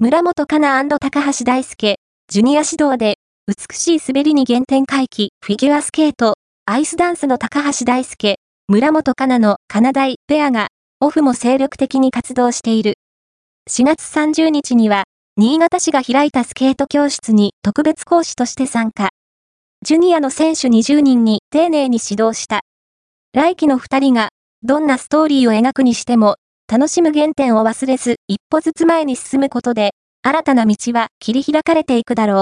村本かな高橋大輔、ジュニア指導で、美しい滑りに原点回帰、フィギュアスケート、アイスダンスの高橋大輔、村本かなのかな大ペアが、オフも精力的に活動している。4月30日には、新潟市が開いたスケート教室に特別講師として参加。ジュニアの選手20人に丁寧に指導した。来季の2人が、どんなストーリーを描くにしても、楽しむ原点を忘れず、一歩ずつ前に進むことで、新たな道は切り開かれていくだろう。